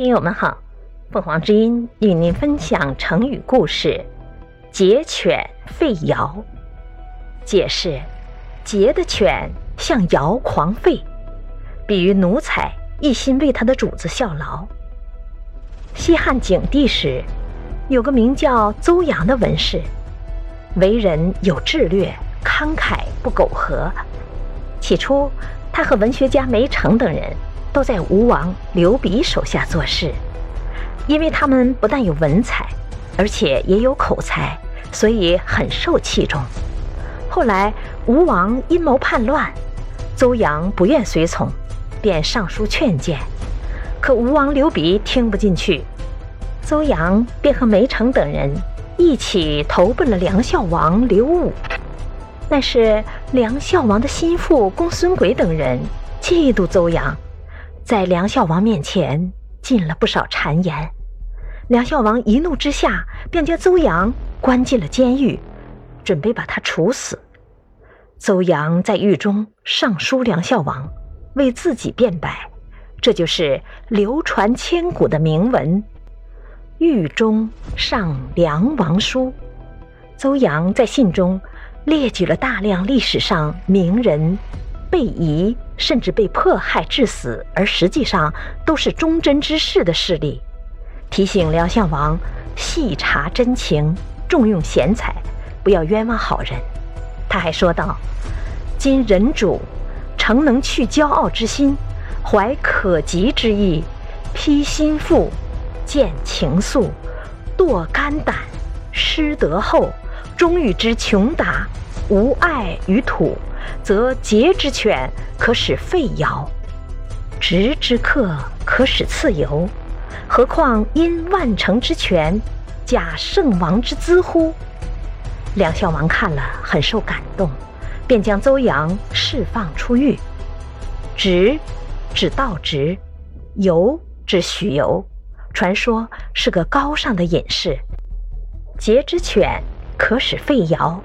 听友们好，凤凰之音与您分享成语故事“桀犬吠尧”。解释：桀的犬像尧狂吠，比喻奴才一心为他的主子效劳。西汉景帝时，有个名叫邹阳的文士，为人有智略，慷慨不苟合。起初，他和文学家梅城等人。都在吴王刘鼻手下做事，因为他们不但有文采，而且也有口才，所以很受器重。后来吴王阴谋叛乱，邹阳不愿随从，便上书劝谏，可吴王刘鼻听不进去，邹阳便和梅城等人一起投奔了梁孝王刘武。但是梁孝王的心腹公孙轨等人嫉妒邹阳。在梁孝王面前进了不少谗言，梁孝王一怒之下，便将邹阳关进了监狱，准备把他处死。邹阳在狱中上书梁孝王，为自己辩白，这就是流传千古的铭文《狱中上梁王书》。邹阳在信中列举了大量历史上名人。被疑甚至被迫害致死，而实际上都是忠贞之士的事例，提醒梁相王细查真情，重用贤才，不要冤枉好人。他还说道：“今人主诚能去骄傲之心，怀可及之意，披心腹，见情愫，堕肝胆，失德厚，终与之穷达，无爱于土。”则桀之犬可使吠尧，直之客可使自由，何况因万乘之权，假圣王之资乎？梁孝王看了很受感动，便将邹阳释放出狱。直指道直，由指许由，传说是个高尚的隐士。桀之犬可使吠尧，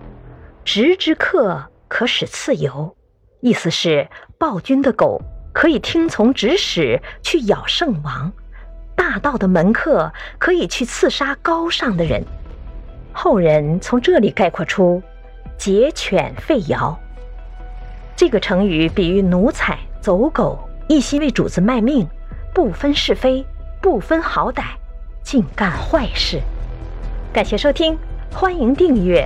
直之客。可使自由，意思是暴君的狗可以听从指使去咬圣王，大道的门客可以去刺杀高尚的人。后人从这里概括出“桀犬吠尧”这个成语，比喻奴才走狗，一心为主子卖命，不分是非，不分好歹，尽干坏事。感谢收听，欢迎订阅。